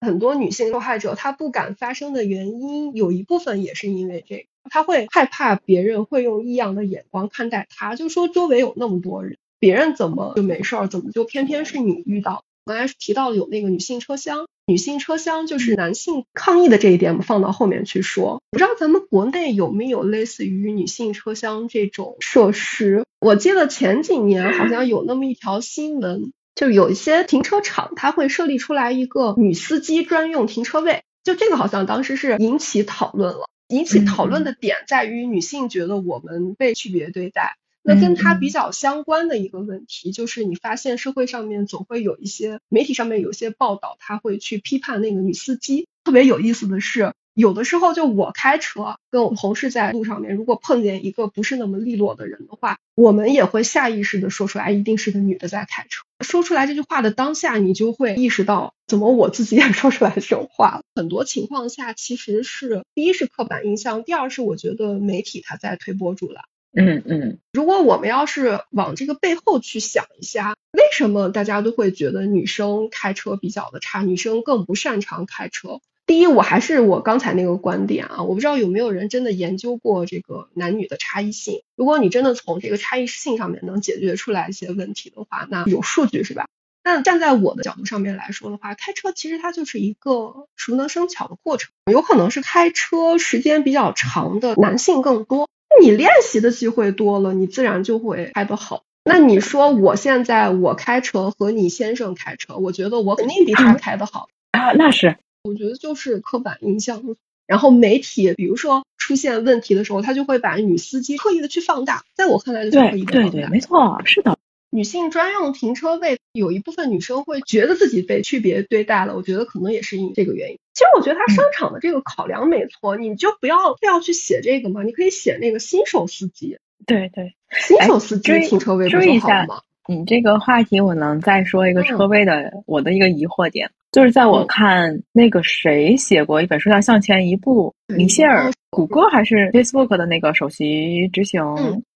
Speaker 1: 很多女性受害者，她不敢发声的原因，有一部分也是因为这个，她会害怕别人会用异样的眼光看待她，就说周围有那么多人，别人怎么就没事儿，怎么就偏偏是你遇到？刚才提到有那个女性车厢，女性车厢就是男性抗议的这一点，放到后面去说。不知道咱们国内有没有类似于女性车厢这种设施？我记得前几年好像有那么一条新闻。就有一些停车场，它会设立出来一个女司机专用停车位，就这个好像当时是引起讨论了。引起讨论的点在于女性觉得我们被区别对待。那跟它比较相关的一个问题，就是你发现社会上面总会有一些媒体上面有些报道，他会去批判那个女司机。特别有意思的是。有的时候，就我开车跟我同事在路上面，如果碰见一个不是那么利落的人的话，我们也会下意识的说出来，一定是个女的在开车。说出来这句话的当下，你就会意识到，怎么我自己也 说出来这种话了。很多情况下，其实是第一是刻板印象，第二是我觉得媒体它在推波助澜。
Speaker 2: 嗯嗯。
Speaker 1: 如果我们要是往这个背后去想一下，为什么大家都会觉得女生开车比较的差，女生更不擅长开车？第一，我还是我刚才那个观点啊，我不知道有没有人真的研究过这个男女的差异性。如果你真的从这个差异性上面能解决出来一些问题的话，那有数据是吧？那站在我的角度上面来说的话，开车其实它就是一个熟能生巧的过程。有可能是开车时间比较长的男性更多，你练习的机会多了，你自然就会开得好。那你说我现在我开车和你先生开车，我觉得我肯定比他开得好
Speaker 2: 啊，那是。
Speaker 1: 我觉得就是刻板印象，然后媒体比如说出现问题的时候，他就会把女司机刻意的去放大，在我看来就是刻意的
Speaker 2: 放大。对对对，没错，是的。
Speaker 1: 女性专用停车位，有一部分女生会觉得自己被区别对待了，我觉得可能也是因这个原因。其实我觉得他商场的这个考量没错，你就不要非要去写这个嘛，你可以写那个新手司机。
Speaker 2: 对对，
Speaker 1: 新手司机停车位不就好吗？
Speaker 2: 你这个话题，我能再说一个车位的我的一个疑惑点，就是在我看那个谁写过一本书叫《向前一步》，米歇尔，谷歌还是 Facebook 的那个首席执行，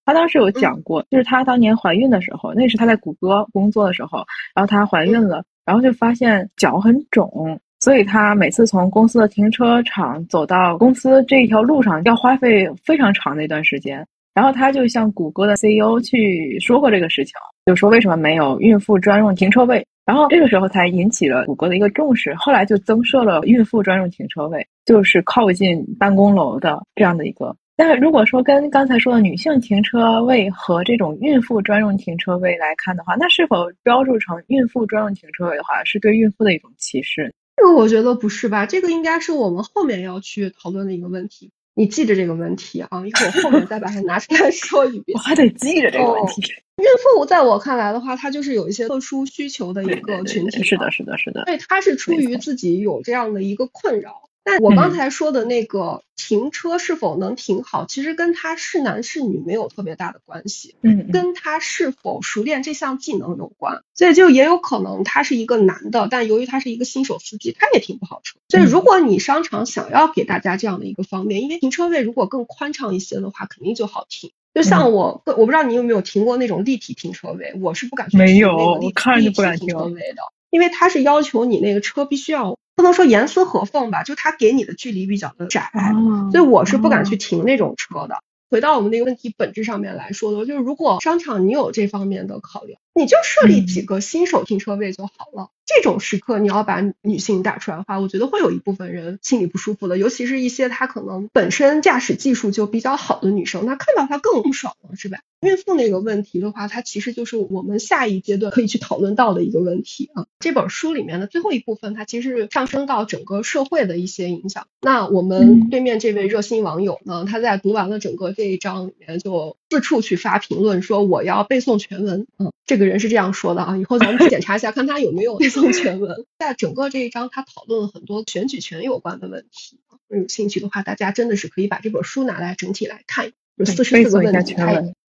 Speaker 2: 他当时有讲过，就是他当年怀孕的时候，那是他在谷歌工作的时候，然后他怀孕了，然后就发现脚很肿，所以他每次从公司的停车场走到公司这一条路上，要花费非常长的一段时间。然后他就向谷歌的 CEO 去说过这个事情，就说为什么没有孕妇专用停车位。然后这个时候才引起了谷歌的一个重视，后来就增设了孕妇专用停车位，就是靠近办公楼的这样的一个。但如果说跟刚才说的女性停车位和这种孕妇专用停车位来看的话，那是否标注成孕妇专用停车位的话，是对孕妇的一种歧视？
Speaker 1: 这个我觉得不是吧？这个应该是我们后面要去讨论的一个问题。你记着这个问题啊，一会儿后面再把它拿出来 说一遍。
Speaker 2: 我还得记着这个问题。
Speaker 1: 孕妇在我看来的话，她就是有一些特殊需求的一个群体。
Speaker 2: 是的，是的，是的。
Speaker 1: 对，她是出于自己有这样的一个困扰。但我刚才说的那个停车是否能停好，其实跟他是男是女没有特别大的关系，
Speaker 2: 嗯，
Speaker 1: 跟他是否熟练这项技能有关。所以就也有可能他是一个男的，但由于他是一个新手司机，他也停不好车。所以如果你商场想要给大家这样的一个方便，因为停车位如果更宽敞一些的话，肯定就好停。就像我，我不知道你有没有停过那种立体停车位，我是不敢去
Speaker 2: 没有，我看着就不敢
Speaker 1: 停车位的，因为他是要求你那个车必须要。不能说严丝合缝吧，就它给你的距离比较的窄，所以我是不敢去停那种车的。回到我们那个问题本质上面来说的，就是如果商场你有这方面的考量，你就设立几个新手停车位就好了。这种时刻你要把女性打出来的话，我觉得会有一部分人心里不舒服的，尤其是一些她可能本身驾驶技术就比较好的女生，那看到她更不爽了，是吧？孕妇那个问题的话，它其实就是我们下一阶段可以去讨论到的一个问题啊。这本书里面的最后一部分，它其实上升到整个社会的一些影响。那我们对面这位热心网友呢，他在读完了整个这一章里面，就四处去发评论，说我要背诵全文。嗯，这个人是这样说的啊，以后咱们检查一下，看他有没有背诵全文。在整个这一章，他讨论了很多选举权有关的问题。有兴趣的话，大家真的是可以把这本书拿来整体来看，有四十四个问题。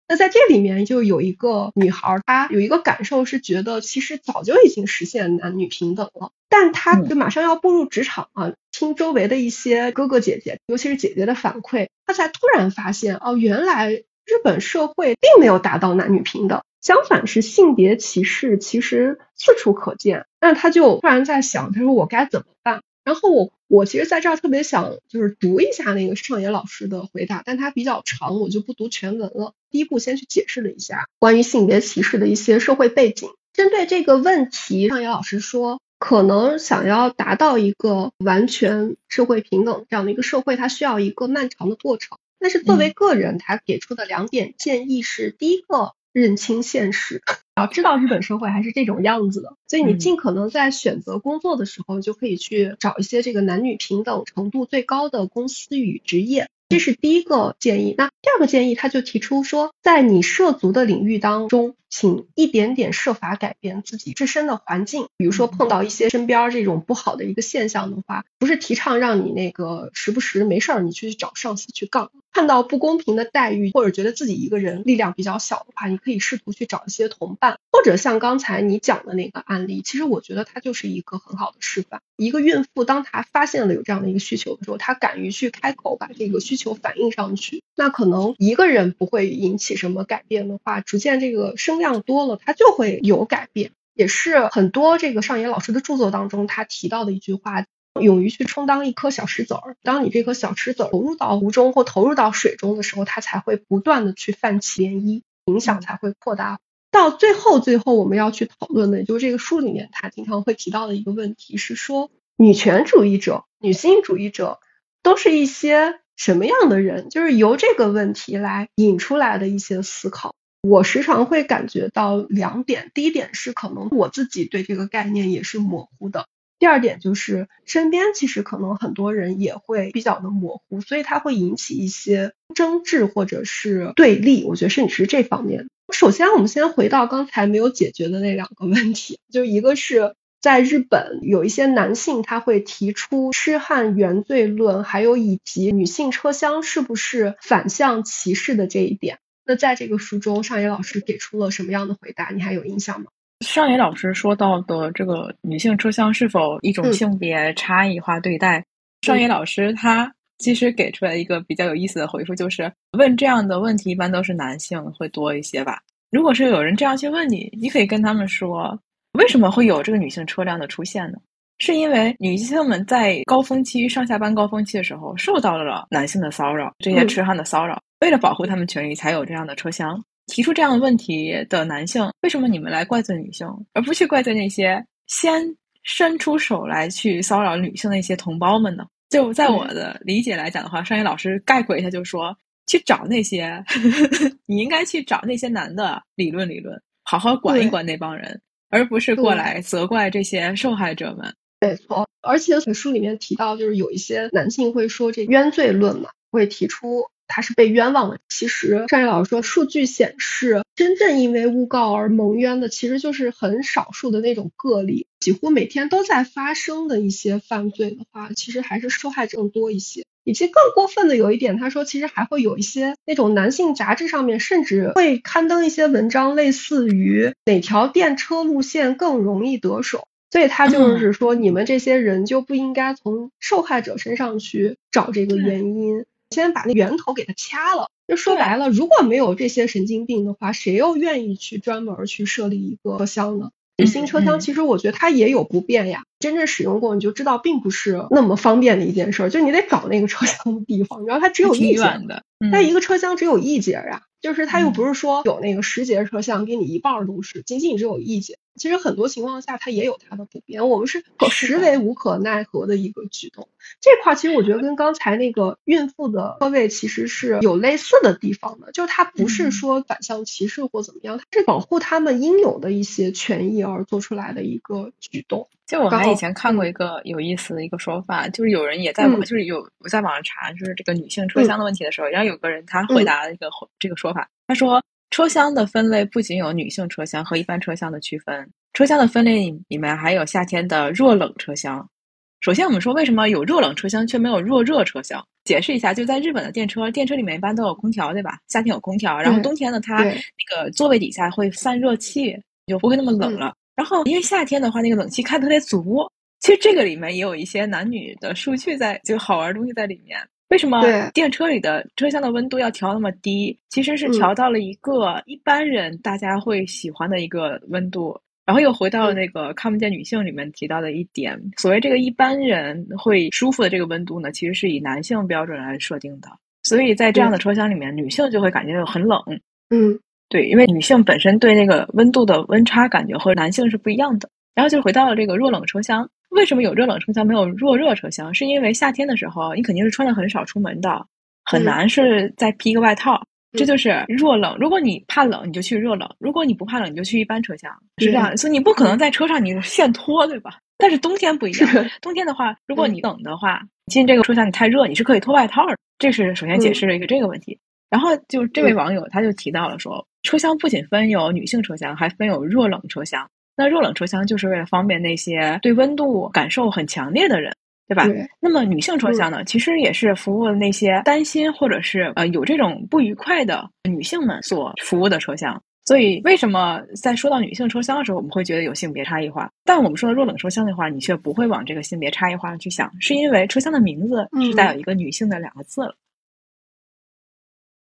Speaker 1: 那在这里面就有一个女孩，她有一个感受是觉得其实早就已经实现男女平等了，但她就马上要步入职场啊，听周围的一些哥哥姐姐，尤其是姐姐的反馈，她才突然发现哦，原来日本社会并没有达到男女平等，相反是性别歧视其实四处可见。那他就突然在想，他说我该怎么办？然后我我其实在这儿特别想就是读一下那个上野老师的回答，但它比较长，我就不读全文了。第一步先去解释了一下关于性别歧视的一些社会背景。针对这个问题，上野老师说，可能想要达到一个完全社会平等这样的一个社会，它需要一个漫长的过程。但是作为个人，他给出的两点建议是：第一个。认清现实，要知道日本社会还是这种样子的，所以你尽可能在选择工作的时候，就可以去找一些这个男女平等程度最高的公司与职业。这是第一个建议。那第二个建议，他就提出说，在你涉足的领域当中，请一点点设法改变自己自身的环境。比如说碰到一些身边这种不好的一个现象的话，不是提倡让你那个时不时没事儿你去找上司去杠。看到不公平的待遇，或者觉得自己一个人力量比较小的话，你可以试图去找一些同伴，或者像刚才你讲的那个案例，其实我觉得它就是一个很好的示范。一个孕妇当她发现了有这样的一个需求的时候，她敢于去开口把这个需求反映上去，那可能一个人不会引起什么改变的话，逐渐这个声量多了，它就会有改变。也是很多这个上野老师的著作当中他提到的一句话。勇于去充当一颗小石子儿，当你这颗小石子儿投入到湖中或投入到水中的时候，它才会不断的去泛起涟漪，影响才会扩大。到最后，最后我们要去讨论的，也就是这个书里面他经常会提到的一个问题是说，女权主义者、女性主义者都是一些什么样的人？就是由这个问题来引出来的一些思考。我时常会感觉到两点，第一点是可能我自己对这个概念也是模糊的。第二点就是身边其实可能很多人也会比较的模糊，所以它会引起一些争执或者是对立。我觉得甚至是这方面。首先，我们先回到刚才没有解决的那两个问题，就一个是在日本有一些男性他会提出痴汉原罪论，还有以及女性车厢是不是反向歧视的这一点。那在这个书中，上野老师给出了什么样的回答？你还有印象吗？
Speaker 2: 上野老师说到的这个女性车厢是否一种性别差异化对待？上野老师他其实给出来一个比较有意思的回复，就是问这样的问题一般都是男性会多一些吧。如果是有人这样去问你，你可以跟他们说，为什么会有这个女性车辆的出现呢？是因为女性们在高峰期上下班高峰期的时候受到了男性的骚扰，这些痴汉的骚扰，为了保护他们权益才有这样的车厢。提出这样的问题的男性，为什么你们来怪罪女性，而不去怪罪那些先伸出手来去骚扰女性的一些同胞们呢？就在我的理解来讲的话，商业老师概括一下，就说去找那些，你应该去找那些男的理论理论，好好管一管那帮人，而不是过来责怪这些受害者们。
Speaker 1: 没错，而且书里面提到，就是有一些男性会说这冤罪论嘛，会提出。他是被冤枉的。其实，上野老师说，数据显示，真正因为诬告而蒙冤的，其实就是很少数的那种个例。几乎每天都在发生的一些犯罪的话，其实还是受害者更多一些。以及更过分的有一点，他说，其实还会有一些那种男性杂志上面，甚至会刊登一些文章，类似于哪条电车路线更容易得手。所以他就是说，你们这些人就不应该从受害者身上去找这个原因。先把那源头给它掐了，就说白了，如果没有这些神经病的话，谁又愿意去专门去设立一个车厢呢？女性车厢其实我觉得它也有不便呀，真正使用过你就知道，并不是那么方便的一件事，就你得找那个车厢的地方，然后它只有一节
Speaker 2: 的，
Speaker 1: 它一个车厢只有一节呀，就是它又不是说有那个十节车厢给你一半都是，仅仅只有一节。其实很多情况下，它也有它的不便，我们是实为无可奈何的一个举动。这块其实我觉得跟刚才那个孕妇的车位其实是有类似的地方的，就是它不是说反向歧视或怎么样，它是保护他们应有的一些权益而做出来的一个举动。
Speaker 2: 就我还以前看过一个有意思的一个说法，就是有人也在网，就是有我在网上查，就是这个女性车厢的问题的时候，然后有个人他回答了一个这个说法，他说。车厢的分类不仅有女性车厢和一般车厢的区分，车厢的分类里面还有夏天的弱冷车厢。首先，我们说为什么有弱冷车厢却没有弱热车厢？解释一下，就在日本的电车，电车里面一般都有空调，对吧？夏天有空调，然后冬天呢，它那个座位底下会散热气，就不会那么冷了。然后因为夏天的话，那个冷气开特别足。其实这个里面也有一些男女的数据在，就好玩东西在里面。为什么电车里的车厢的温度要调那么低？其实是调到了一个一般人大家会喜欢的一个温度，然后又回到了那个看不见女性里面提到的一点，所谓这个一般人会舒服的这个温度呢，其实是以男性标准来设定的。所以在这样的车厢里面，女性就会感觉很冷。
Speaker 1: 嗯，
Speaker 2: 对，因为女性本身对那个温度的温差感觉和男性是不一样的。然后就回到了这个弱冷车厢。为什么有热冷车厢没有弱热车厢？是因为夏天的时候你肯定是穿的很少出门的，很难是再披个外套。这就是弱冷。如果你怕冷，你就去热冷；如果你不怕冷，你就去一般车厢。是这样，所以你不可能在车上你现脱，对吧？但是冬天不一样，冬天的话，如果你冷的话，进这个车厢你太热，你是可以脱外套的。这是首先解释了一个这个问题。然后就这位网友他就提到了说，车厢不仅分有女性车厢，还分有弱冷车厢。那热冷车厢就是为了方便那些对温度感受很强烈的人，对吧？那么女性车厢呢，其实也是服务那些担心或者是呃有这种不愉快的女性们所服务的车厢。所以，为什么在说到女性车厢的时候，我们会觉得有性别差异化？但我们说的弱冷车厢的话，你却不会往这个性别差异化上去想，是因为车厢的名字是带有一个女性的两个字了。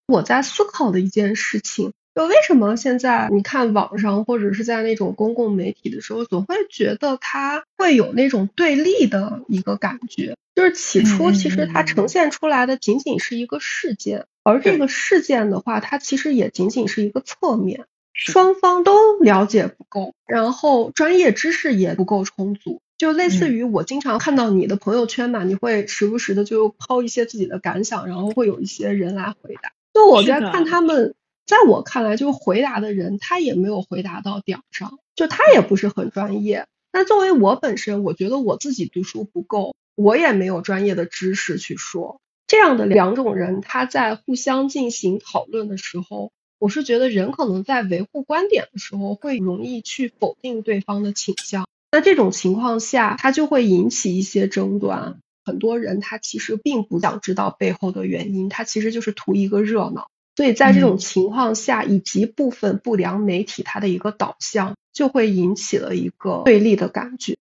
Speaker 1: 我在思考的一件事情。就为什么现在你看网上或者是在那种公共媒体的时候，总会觉得它会有那种对立的一个感觉？就是起初其实它呈现出来的仅仅是一个事件，而这个事件的话，它其实也仅仅是一个侧面，双方都了解不够，然后专业知识也不够充足。就类似于我经常看到你的朋友圈嘛，你会时不时的就抛一些自己的感想，然后会有一些人来回答。就我在看他们。在我看来，就是回答的人他也没有回答到点上，就他也不是很专业。那作为我本身，我觉得我自己读书不够，我也没有专业的知识去说。这样的两种人，他在互相进行讨论的时候，我是觉得人可能在维护观点的时候，会容易去否定对方的倾向。那这种情况下，他就会引起一些争端。很多人他其实并不想知道背后的原因，他其实就是图一个热闹。所以在这种情况下，以及部分不良媒体它的一个导向，就会引起了一个对立的感觉。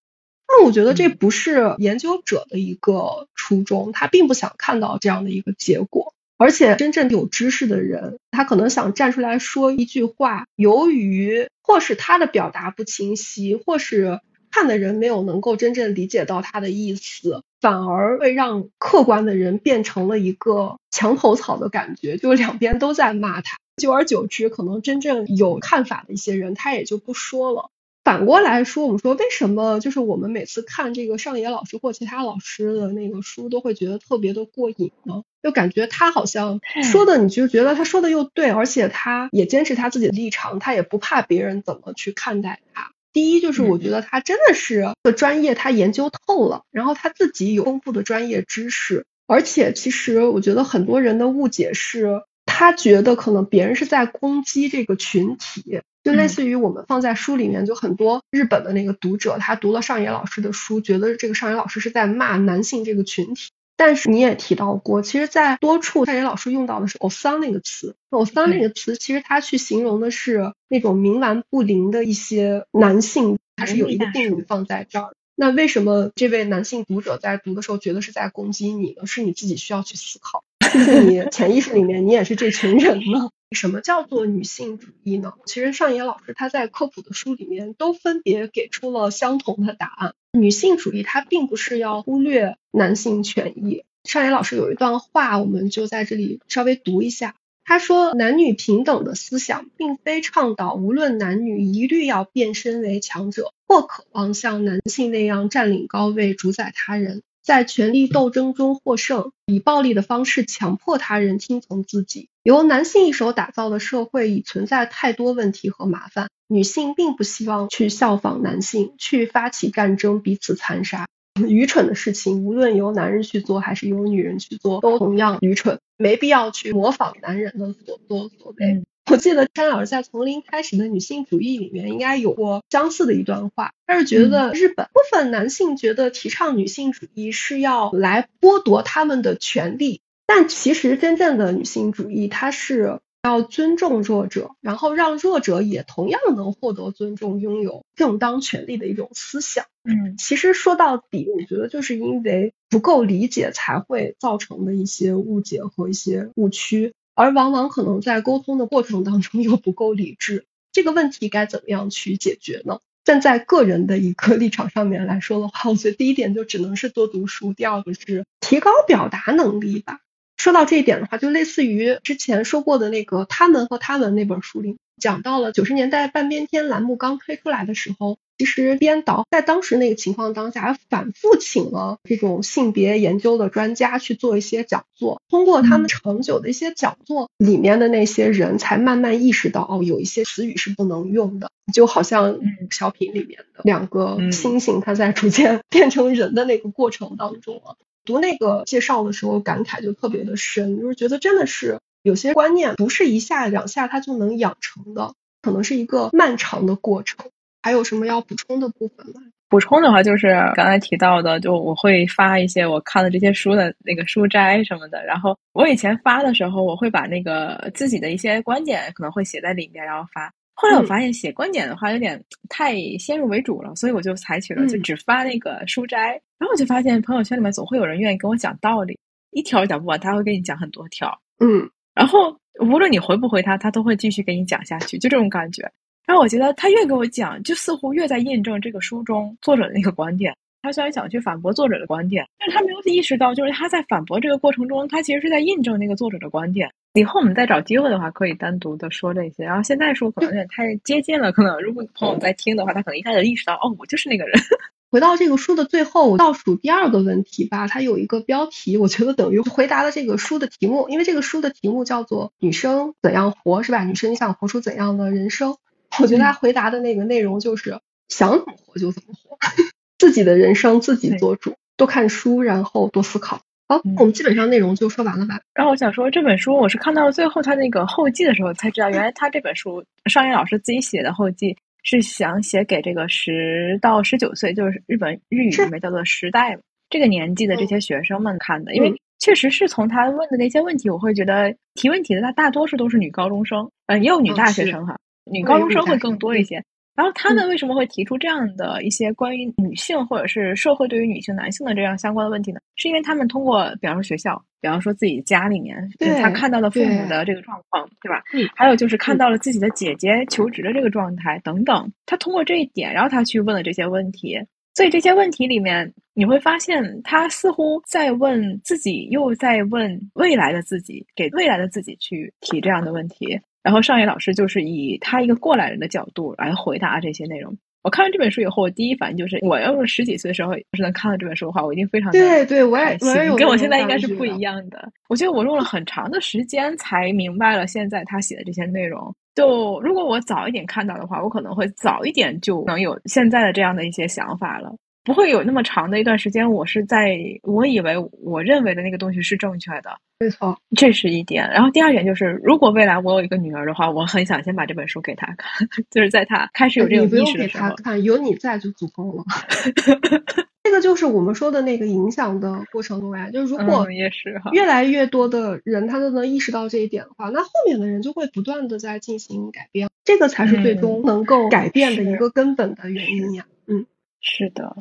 Speaker 1: 那我觉得这不是研究者的一个初衷，他并不想看到这样的一个结果。而且真正有知识的人，他可能想站出来说一句话，由于或是他的表达不清晰，或是看的人没有能够真正理解到他的意思，反而会让客观的人变成了一个墙头草的感觉，就两边都在骂他。久而久之，可能真正有看法的一些人，他也就不说了。反过来说，我们说为什么就是我们每次看这个上野老师或其他老师的那个书，都会觉得特别的过瘾呢？就感觉他好像说的，你就觉得他说的又对，而且他也坚持他自己的立场，他也不怕别人怎么去看待他。第一就是我觉得他真的是个专业，他研究透了，然后他自己有丰富的专业知识，而且其实我觉得很多人的误解是，他觉得可能别人是在攻击这个群体，就类似于我们放在书里面，就很多日本的那个读者，他读了上野老师的书，觉得这个上野老师是在骂男性这个群体。但是你也提到过，其实，在多处上野老师用到的是“偶桑”那个词，“偶桑”那个词，其实它去形容的是那种冥顽不灵的一些男性，他是有一个定语放在这儿。那为什么这位男性读者在读的时候觉得是在攻击你呢？是你自己需要去思考，毕竟你潜意识里面你也是这群人呢。什么叫做女性主义呢？其实上野老师他在科普的书里面都分别给出了相同的答案。女性主义它并不是要忽略男性权益。上野老师有一段话，我们就在这里稍微读一下。他说：“男女平等的思想，并非倡导无论男女一律要变身为强者，或渴望像男性那样占领高位、主宰他人。”在权力斗争中获胜，以暴力的方式强迫他人听从自己。由男性一手打造的社会已存在太多问题和麻烦，女性并不希望去效仿男性，去发起战争，彼此残杀。愚蠢的事情，无论由男人去做还是由女人去做，都同样愚蠢。没必要去模仿男人的所作所为。我记得张老师在《从零开始的女性主义》里面应该有过相似的一段话，他是觉得日本部分男性觉得提倡女性主义是要来剥夺他们的权利，但其实真正的女性主义，它是要尊重弱者，然后让弱者也同样能获得尊重，拥有正当权利的一种思想。
Speaker 2: 嗯，
Speaker 1: 其实说到底，我觉得就是因为不够理解才会造成的一些误解和一些误区。而往往可能在沟通的过程当中又不够理智，这个问题该怎么样去解决呢？站在个人的一个 立场上面来说的话，我觉得第一点就只能是多读书，第二个是提高表达能力吧。说到这一点的话，就类似于之前说过的那个《他们和他们》那本书里讲到了九十年代半边天栏目刚推出来的时候。其实编导在当时那个情况当下，反复请了这种性别研究的专家去做一些讲座。通过他们长久的一些讲座，里面的那些人才慢慢意识到，哦，有一些词语是不能用的。就好像小品里面的两个猩猩，它在逐渐 变成人的那个过程当中啊，读那个介绍的时候，感慨就特别的深，就是觉得真的是有些观念不是一下两下它就能养成的，可能是一个漫长的过程。还有什么要补充的部分吗？
Speaker 2: 补充的话就是刚才提到的，就我会发一些我看的这些书的那个书摘什么的。然后我以前发的时候，我会把那个自己的一些观点可能会写在里面，然后发。后来我发现写观点的话有点太先入为主了，所以我就采取了就只发那个书摘。然后我就发现朋友圈里面总会有人愿意跟我讲道理，一条讲不完，他会跟你讲很多条。
Speaker 1: 嗯，
Speaker 2: 然后无论你回不回他，他都会继续给你讲下去，就这种感觉。然后我觉得他越跟我讲，就似乎越在印证这个书中作者的那个观点。他虽然想去反驳作者的观点，但是他没有意识到，就是他在反驳这个过程中，他其实是在印证那个作者的观点。以后我们再找机会的话，可以单独的说这些。然后现在说可能有点太接近了，可能如果朋友在听的话，他可能一下子意识到，哦，我就是那个人。
Speaker 1: 回到这个书的最后，倒数第二个问题吧，它有一个标题，我觉得等于回答了这个书的题目，因为这个书的题目叫做《女生怎样活》，是吧？女生你想活出怎样的人生？我觉得他回答的那个内容就是想怎么活就怎么活，自己的人生自己做主，多看书，然后多思考。好，我们基本上内容就说完了吧。
Speaker 2: 然后我想说，这本书我是看到了最后他那个后记的时候才知道，原来他这本书上野老师自己写的后记是想写给这个十到十九岁，就是日本日语里面叫做时代这个年纪的这些学生们看的，因为确实是从他问的那些问题，我会觉得提问题的他大多数都是女高中生，嗯，也有女大学生哈，女高中生会更多一些。然后他们为什么会提出这样的一些关于女性或者是社会对于女性、男性的这样相关的问题呢？是因为他们通过，比方说学校，比方说自己家里面，他看到了父母的这个状况，对吧？嗯。还有就是看到了自己的姐姐求职的这个状态等等，他通过这一点，然后他去问了这些问题。所以这些问题里面，你会发现他似乎在问自己，又在问未来的自己，给未来的自己去提这样的问题。然后上野老师就是以他一个过来人的角度来回答这些内容。我看完这本书以后，我第一反应就是，我要是十几岁的时候要是能看到这本书的话，我一定非常
Speaker 1: 对对，我也我也有
Speaker 2: 跟我现在应该是不一样的。我觉得我用了很长的时间才明白了现在他写的这些内容。就如果我早一点看到的话，我可能会早一点就能有现在的这样的一些想法了。不会有那么长的一段时间，我是在我以为我认为的那个东西是正确的，
Speaker 1: 没错，
Speaker 2: 这是一点。然后第二点就是，如果未来我有一个女儿的话，我很想先把这本书给她看，就是在她开始有这种意识的时候，
Speaker 1: 看有你在就足够了。这个就是我们说的那个影响的过程中呀，就是如果
Speaker 2: 也是
Speaker 1: 越来越多的人他都能意识到这一点的话，那后面的人就会不断的在进行改变，这个才是最终能够改变的一个根本的原因呀。嗯，
Speaker 2: 是的。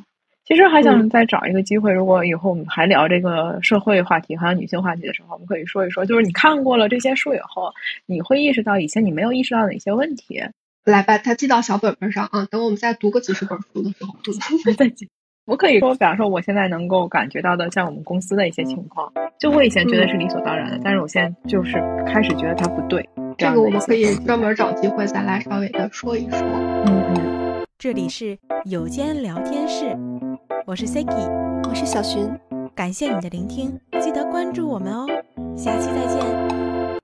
Speaker 2: 其实还想再找一个机会，如果以后我们还聊这个社会话题还有女性话题的时候，我们可以说一说，就是你看过了这些书以后，你会意识到以前你没有意识到哪些问题。
Speaker 1: 来吧，它记到小本本上啊，等我们再读个几十本书的时候，
Speaker 2: 再记。我可以说，比方说我现在能够感觉到的，像我们公司的一些情况，就我以前觉得是理所当然的，但是我现在就是开始觉得它不对。
Speaker 1: 这个我们可以专门找机会再来稍微的说一说。
Speaker 2: 嗯嗯，
Speaker 3: 这里是有间聊天室。我是 Siki，
Speaker 1: 我是小寻，
Speaker 3: 感谢你的聆听，记得关注我们哦，下期再见。